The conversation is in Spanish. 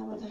Sabadell.